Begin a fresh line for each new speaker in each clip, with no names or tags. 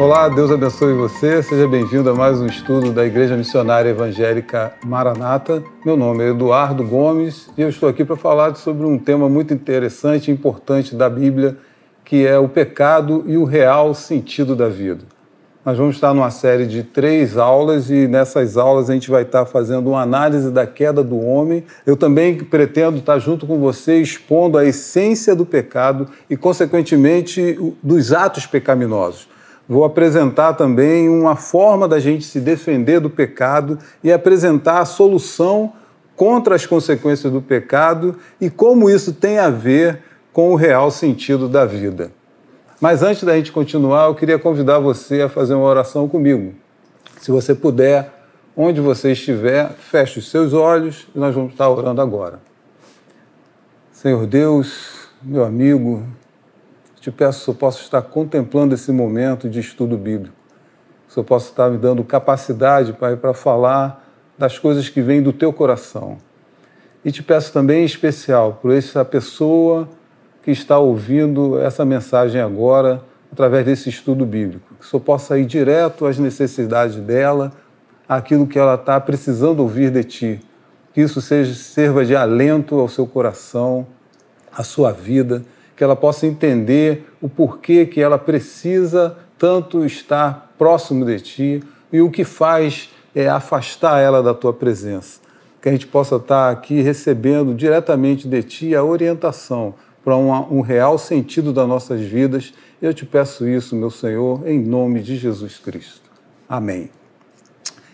Olá, Deus abençoe você. Seja bem-vindo a mais um estudo da Igreja Missionária Evangélica Maranata. Meu nome é Eduardo Gomes e eu estou aqui para falar sobre um tema muito interessante e importante da Bíblia, que é o pecado e o real sentido da vida. Nós vamos estar numa série de três aulas e nessas aulas a gente vai estar fazendo uma análise da queda do homem. Eu também pretendo estar junto com você expondo a essência do pecado e, consequentemente, dos atos pecaminosos. Vou apresentar também uma forma da gente se defender do pecado e apresentar a solução contra as consequências do pecado e como isso tem a ver com o real sentido da vida. Mas antes da gente continuar, eu queria convidar você a fazer uma oração comigo. Se você puder, onde você estiver, feche os seus olhos e nós vamos estar orando agora. Senhor Deus, meu amigo, te peço que eu possa estar contemplando esse momento de estudo bíblico. Que eu possa estar me dando capacidade, Pai, para falar das coisas que vêm do teu coração. E te peço também em especial por essa pessoa que está ouvindo essa mensagem agora, através desse estudo bíblico. Que o Senhor possa ir direto às necessidades dela, aquilo que ela está precisando ouvir de Ti. Que isso seja, sirva de alento ao seu coração, à sua vida, que ela possa entender o porquê que ela precisa tanto estar próximo de Ti e o que faz é afastar ela da Tua presença. Que a gente possa estar aqui recebendo diretamente de Ti a orientação para um real sentido das nossas vidas. Eu te peço isso, meu Senhor, em nome de Jesus Cristo. Amém.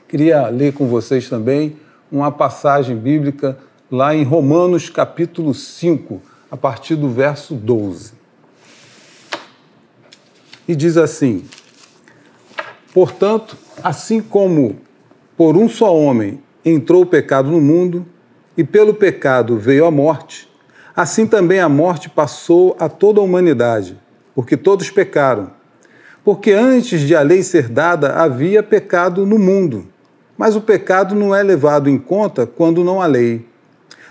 Queria ler com vocês também uma passagem bíblica lá em Romanos capítulo 5, a partir do verso 12. E diz assim: Portanto, assim como por um só homem entrou o pecado no mundo, e pelo pecado veio a morte, Assim também a morte passou a toda a humanidade, porque todos pecaram. Porque antes de a lei ser dada havia pecado no mundo, mas o pecado não é levado em conta quando não há lei.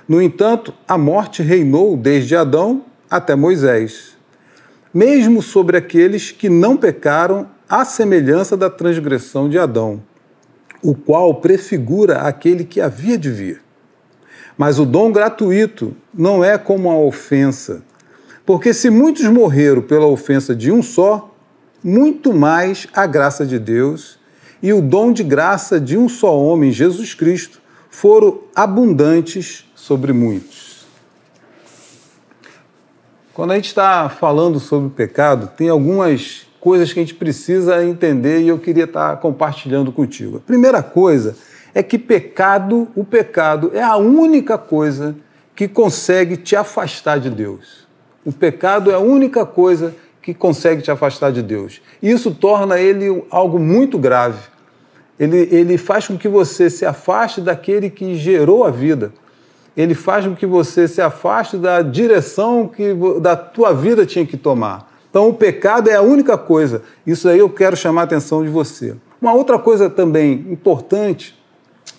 No entanto, a morte reinou desde Adão até Moisés, mesmo sobre aqueles que não pecaram, à semelhança da transgressão de Adão, o qual prefigura aquele que havia de vir. Mas o dom gratuito não é como a ofensa. Porque se muitos morreram pela ofensa de um só, muito mais a graça de Deus e o dom de graça de um só homem, Jesus Cristo, foram abundantes sobre muitos. Quando a gente está falando sobre pecado, tem algumas coisas que a gente precisa entender e eu queria estar compartilhando contigo. A primeira coisa é que pecado, o pecado é a única coisa que consegue te afastar de Deus. O pecado é a única coisa que consegue te afastar de Deus. Isso torna ele algo muito grave. Ele, ele faz com que você se afaste daquele que gerou a vida. Ele faz com que você se afaste da direção que da tua vida tinha que tomar. Então, o pecado é a única coisa. Isso aí eu quero chamar a atenção de você. Uma outra coisa também importante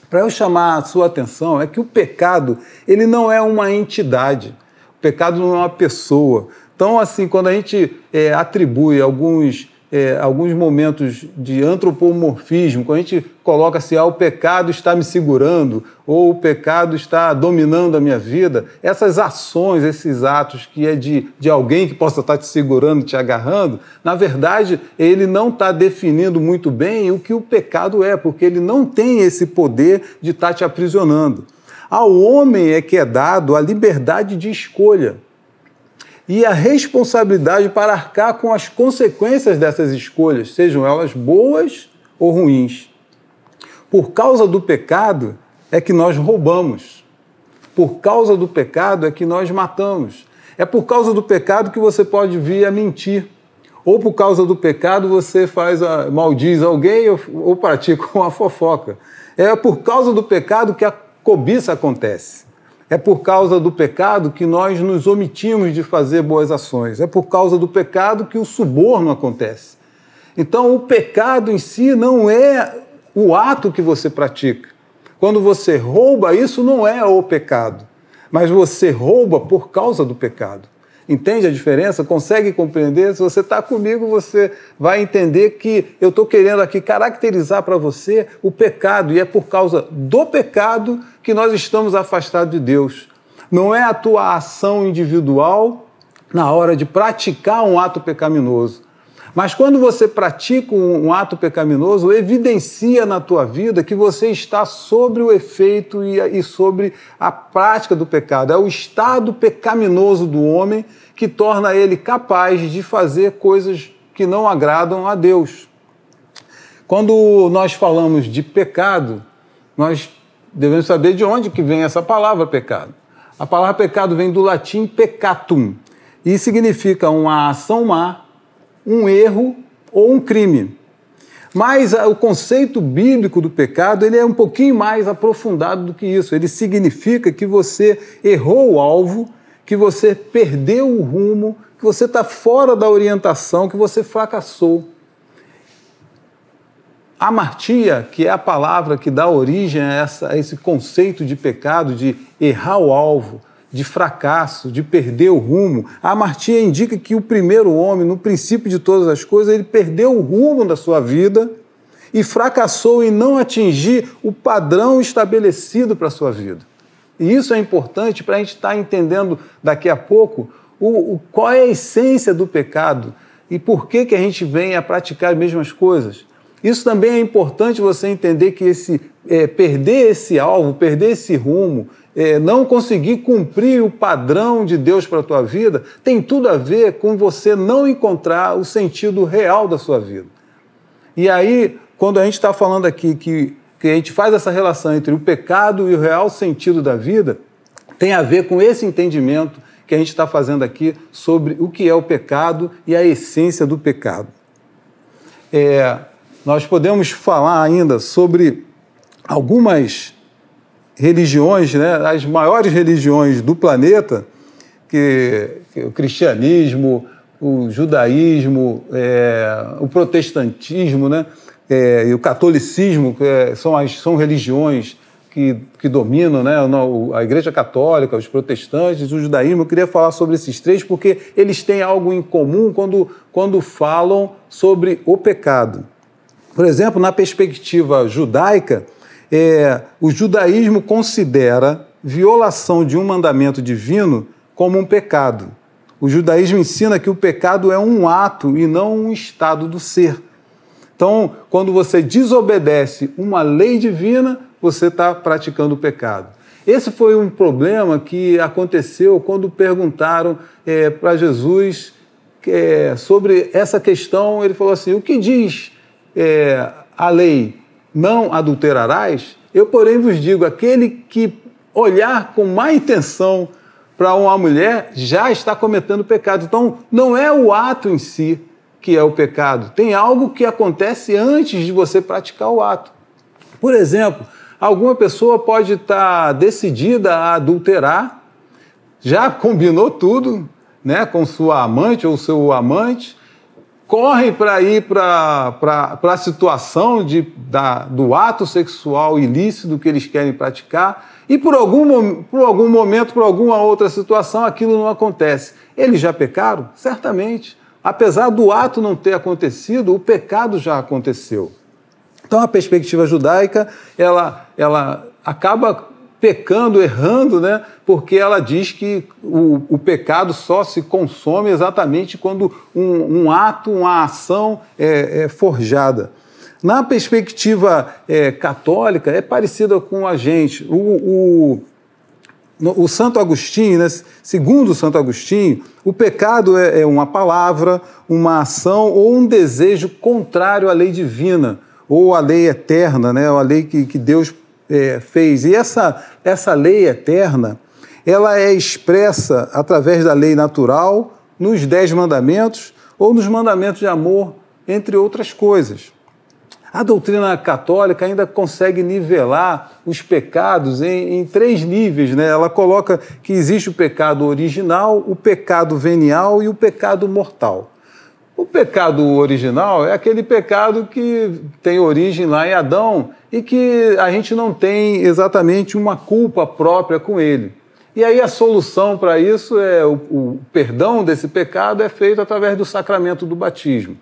para eu chamar a sua atenção é que o pecado, ele não é uma entidade. O pecado não é uma pessoa. Então, assim, quando a gente é, atribui alguns, é, alguns momentos de antropomorfismo, quando a gente coloca assim, ah, o pecado está me segurando, ou o pecado está dominando a minha vida, essas ações, esses atos que é de, de alguém que possa estar te segurando, te agarrando, na verdade, ele não está definindo muito bem o que o pecado é, porque ele não tem esse poder de estar te aprisionando. Ao homem é que é dado a liberdade de escolha e a responsabilidade para arcar com as consequências dessas escolhas, sejam elas boas ou ruins. Por causa do pecado é que nós roubamos. Por causa do pecado é que nós matamos. É por causa do pecado que você pode vir a mentir. Ou por causa do pecado você faz a, maldiz alguém ou, ou pratica uma fofoca. É por causa do pecado que a cobiça acontece. É por causa do pecado que nós nos omitimos de fazer boas ações. É por causa do pecado que o suborno acontece. Então, o pecado em si não é o ato que você pratica. Quando você rouba, isso não é o pecado, mas você rouba por causa do pecado. Entende a diferença? Consegue compreender? Se você está comigo, você vai entender que eu estou querendo aqui caracterizar para você o pecado, e é por causa do pecado que nós estamos afastados de Deus. Não é a tua ação individual na hora de praticar um ato pecaminoso. Mas quando você pratica um, ato pecaminoso, evidencia na tua vida que você está sobre o efeito e, e sobre a prática do pecado. É o estado pecaminoso do homem que torna ele capaz de fazer coisas que não agradam a Deus. Quando nós falamos de pecado, nós devemos saber de onde que vem essa palavra pecado. A palavra pecado vem do latim peccatum e significa uma ação má um erro ou um crime. Mas o conceito bíblico do pecado ele é um pouquinho mais aprofundado do que isso. Ele significa que você errou o alvo, que você perdeu o rumo, que você está fora da orientação, que você fracassou. A martia, que é a palavra que dá origem a, essa, a esse conceito de pecado, de errar o alvo, de fracasso, de perder o rumo. A amartia indica que o primeiro homem, no princípio de todas as coisas, ele perdeu o rumo da sua vida e fracassou em não atingir o padrão estabelecido para a sua vida. E isso é importante para a gente estar tá entendendo daqui a pouco o, o, qual é a essência do pecado e por que, que a gente vem a praticar as mesmas coisas. Isso também é importante você entender que esse é, perder esse alvo, perder esse rumo, é, não conseguir cumprir o padrão de Deus para a tua vida, tem tudo a ver com você não encontrar o sentido real da sua vida. E aí, quando a gente está falando aqui que, que a gente faz essa relação entre o pecado e o real sentido da vida, tem a ver com esse entendimento que a gente está fazendo aqui sobre o que é o pecado e a essência do pecado. É, nós podemos falar ainda sobre algumas religiões, né, as maiores religiões do planeta, que, que o cristianismo, o judaísmo, é, o protestantismo né, é, e o catolicismo, que é, são, as, são religiões que, que dominam né, a Igreja Católica, os protestantes, o judaísmo. Eu queria falar sobre esses três porque eles têm algo em comum quando, quando falam sobre o pecado. Por exemplo, na perspectiva judaica, é, o judaísmo considera violação de um mandamento divino como um pecado. O judaísmo ensina que o pecado é um ato e não um estado do ser. Então, quando você desobedece uma lei divina, você está praticando o pecado. Esse foi um problema que aconteceu quando perguntaram é, para Jesus é, sobre essa questão. Ele falou assim: o que diz é, a lei? Não adulterarás, eu, porém, vos digo: aquele que olhar com má intenção para uma mulher já está cometendo pecado. Então, não é o ato em si que é o pecado, tem algo que acontece antes de você praticar o ato. Por exemplo, alguma pessoa pode estar decidida a adulterar, já combinou tudo né, com sua amante ou seu amante, correm para ir para a situação de, da, do ato sexual ilícito que eles querem praticar e por algum, por algum momento, por alguma outra situação, aquilo não acontece. Eles já pecaram? Certamente. Apesar do ato não ter acontecido, o pecado já aconteceu. Então a perspectiva judaica, ela, ela acaba pecando, errando, né? porque ela diz que o, o pecado só se consome exatamente quando um, um ato, uma ação é, é forjada. Na perspectiva é, católica, é parecida com a gente. O, o, o Santo Agostinho, né, segundo Santo Agostinho, o pecado é, é uma palavra, uma ação ou um desejo contrário à lei divina, ou à lei eterna, né, a lei que, que Deus é, fez. E essa, essa lei eterna, ela é expressa através da lei natural, nos Dez Mandamentos ou nos Mandamentos de Amor, entre outras coisas. A doutrina católica ainda consegue nivelar os pecados em, em, três níveis. Né? Ela coloca que existe o pecado original, o pecado venial e o pecado mortal. O pecado original é aquele pecado que tem origem lá em Adão e que a gente não tem exatamente uma culpa própria com ele. E aí a solução para isso é o, o, perdão desse pecado é feito através do sacramento do batismo.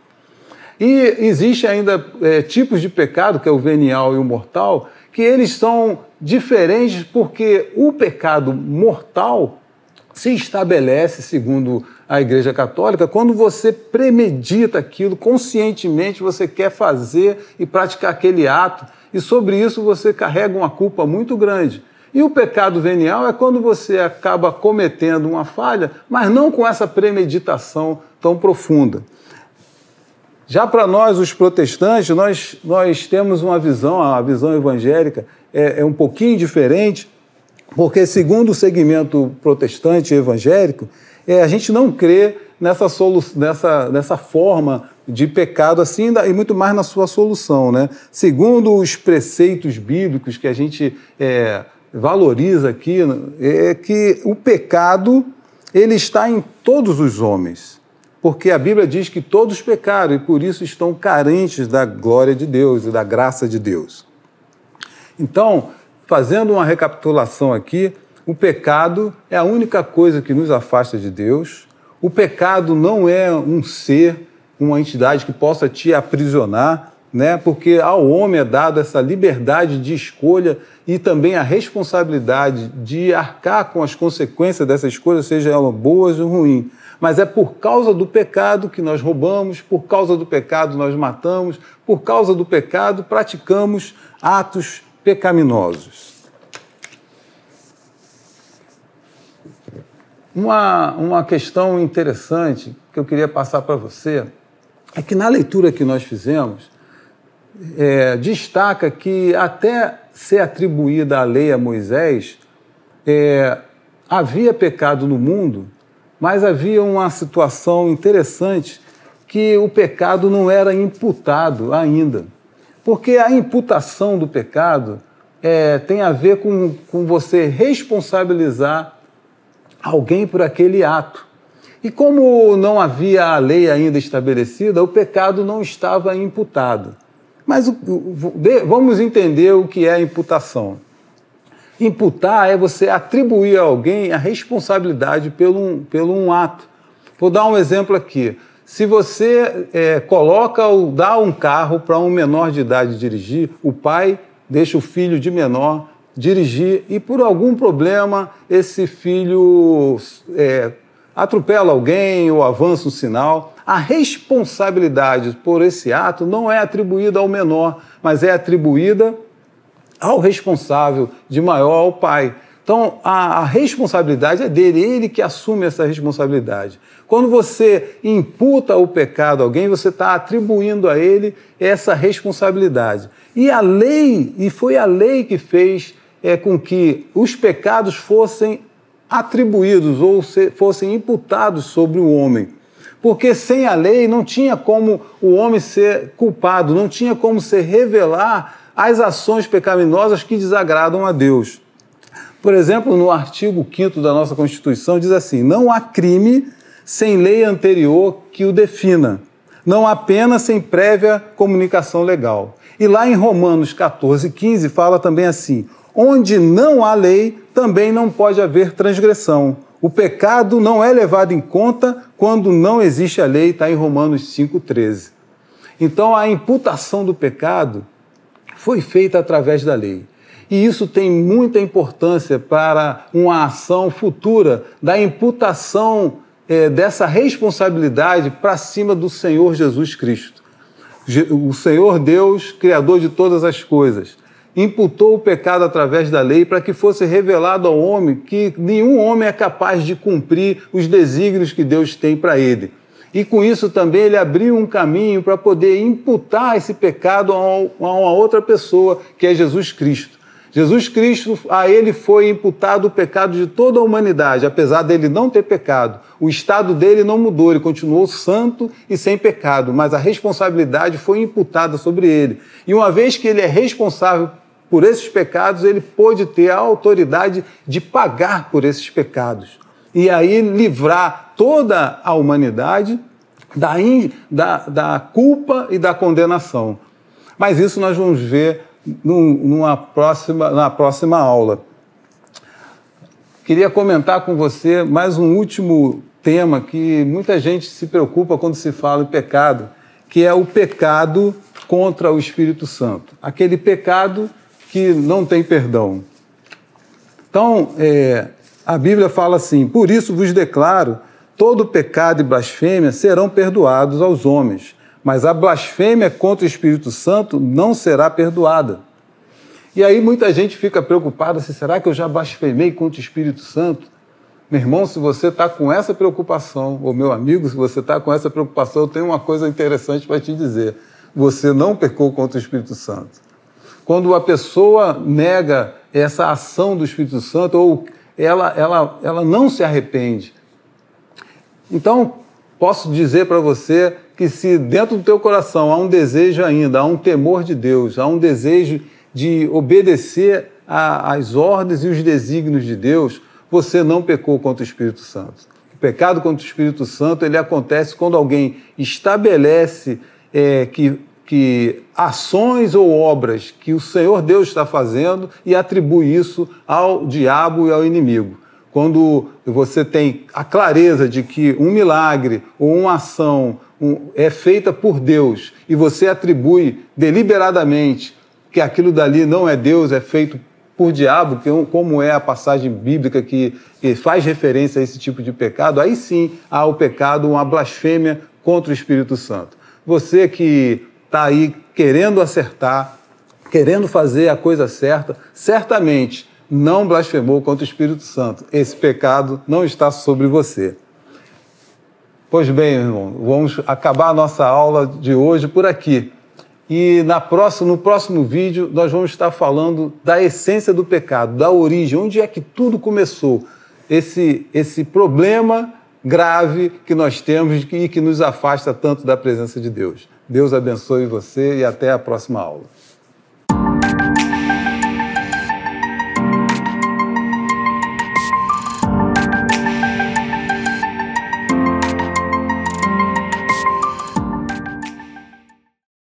E existe ainda é, tipos de pecado, que é o venial e o mortal, que eles são diferentes porque o pecado mortal se estabelece, segundo a Igreja Católica, quando você premedita aquilo, conscientemente você quer fazer e praticar aquele ato, e sobre isso você carrega uma culpa muito grande. E o pecado venial é quando você acaba cometendo uma falha, mas não com essa premeditação tão profunda. Já para nós, os protestantes, nós, nós temos uma visão, a visão evangélica é, é um pouquinho diferente, porque, segundo o segmento protestante evangélico, é, a gente não crê nessa, solu nessa, nessa forma de pecado assim e muito mais na sua solução. Né? Segundo os preceitos bíblicos que a gente é, valoriza aqui é que o pecado ele está em todos os homens, porque a Bíblia diz que todos pecaram e por isso estão carentes da glória de Deus e da graça de Deus. Então, fazendo uma recapitulação aqui, o pecado é a única coisa que nos afasta de Deus. O pecado não é um ser, uma entidade que possa te aprisionar né? porque ao homem é dado essa liberdade de escolha e também a responsabilidade de arcar com as consequências dessa escolha, seja ela boas ou ruins. Mas é por causa do pecado que nós roubamos, por causa do pecado nós matamos, por causa do pecado praticamos atos pecaminosos. Uma, uma questão interessante que eu queria passar para você é que na leitura que nós fizemos, é, destaca que até ser atribuída a lei a Moisés, é, havia pecado no mundo, mas havia uma situação interessante que o pecado não era imputado ainda. Porque a imputação do pecado é, tem a ver com, com você responsabilizar alguém por aquele ato. E como não havia a lei ainda estabelecida, o pecado não estava imputado. Mas vamos entender o que é imputação. Imputar é você atribuir a alguém a responsabilidade pelo, pelo um ato. Vou dar um exemplo aqui. Se você é, coloca ou dá um carro para um menor de idade dirigir, o pai deixa o filho de menor dirigir e por algum problema esse filho é, atropela alguém ou avança um sinal, a responsabilidade por esse ato não é atribuída ao menor, mas é atribuída ao responsável, de maior ao pai. Então, a, a, responsabilidade é dele, ele que assume essa responsabilidade. Quando você imputa o pecado a alguém, você está atribuindo a ele essa responsabilidade. E a lei, e foi a lei que fez é, com que os pecados fossem atribuídos ou se, fossem imputados sobre o homem. Porque sem a lei não tinha como o homem ser culpado, não tinha como se revelar as ações pecaminosas que desagradam a Deus. Por exemplo, no artigo 5 da nossa Constituição diz assim: não há crime sem lei anterior que o defina. Não há pena sem prévia comunicação legal. E lá em Romanos 14, 15 fala também assim: onde não há lei, também não pode haver transgressão. O pecado não é levado em conta quando não existe a lei, está em Romanos 5,13. Então a imputação do pecado foi feita através da lei. E isso tem muita importância para uma ação futura da imputação é, dessa responsabilidade para cima do Senhor Jesus Cristo. O Senhor Deus, Criador de todas as coisas imputou o pecado através da lei para que fosse revelado ao homem que nenhum homem é capaz de cumprir os desígnios que Deus tem para ele. E com isso também ele abriu um caminho para poder imputar esse pecado a uma outra pessoa, que é Jesus Cristo. Jesus Cristo, a ele foi imputado o pecado de toda a humanidade, apesar dele não ter pecado. O estado dele não mudou, ele continuou santo e sem pecado, mas a responsabilidade foi imputada sobre ele. E uma vez que ele é responsável por esses pecados, ele pôde ter a autoridade de pagar por esses pecados. E aí livrar toda a humanidade da, da, da culpa e da condenação. Mas isso nós vamos ver numa próxima, na próxima aula. queria comentar com você mais um último tema que muita gente se preocupa quando se fala em pecado, que é o pecado contra o Espírito Santo. Aquele pecado que não tem perdão. Então, é, a Bíblia fala assim: Por isso vos declaro, todo pecado e blasfêmia serão perdoados aos homens, mas a blasfêmia contra o Espírito Santo não será perdoada. E aí muita gente fica preocupada: se será que eu já blasfemei contra o Espírito Santo? Meu irmão, se você está com essa preocupação, ou meu amigo, se você está com essa preocupação, eu tenho uma coisa interessante para te dizer. Você não pecou contra o Espírito Santo. Quando a pessoa nega essa ação do Espírito Santo, ou ela, ela, ela não se arrepende. Então, posso dizer para você que se dentro do teu coração há um desejo ainda, há um temor de Deus, há um desejo de obedecer às ordens e os desígnios de Deus, você não pecou contra o Espírito Santo. O pecado contra o Espírito Santo ele acontece quando alguém estabelece é, que, que ações ou obras que o Senhor Deus está fazendo e atribui isso ao diabo e ao inimigo. Quando você tem a clareza de que um milagre ou uma ação é feita por Deus e você atribui deliberadamente que aquilo dali não é Deus, é feito por diabo, como é a passagem bíblica que faz referência a esse tipo de pecado, aí sim há o pecado, uma blasfêmia contra o Espírito Santo. Você que está aí querendo acertar, querendo fazer a coisa certa, certamente não blasfemou contra o Espírito Santo. Esse pecado não está sobre você. Pois bem, irmão, vamos acabar a nossa aula de hoje por aqui. E na próxima, no próximo vídeo nós vamos estar falando da essência do pecado, da origem, onde é que tudo começou. Esse, esse problema grave que nós temos e que nos afasta tanto da presença de Deus. Deus abençoe você e até a próxima aula.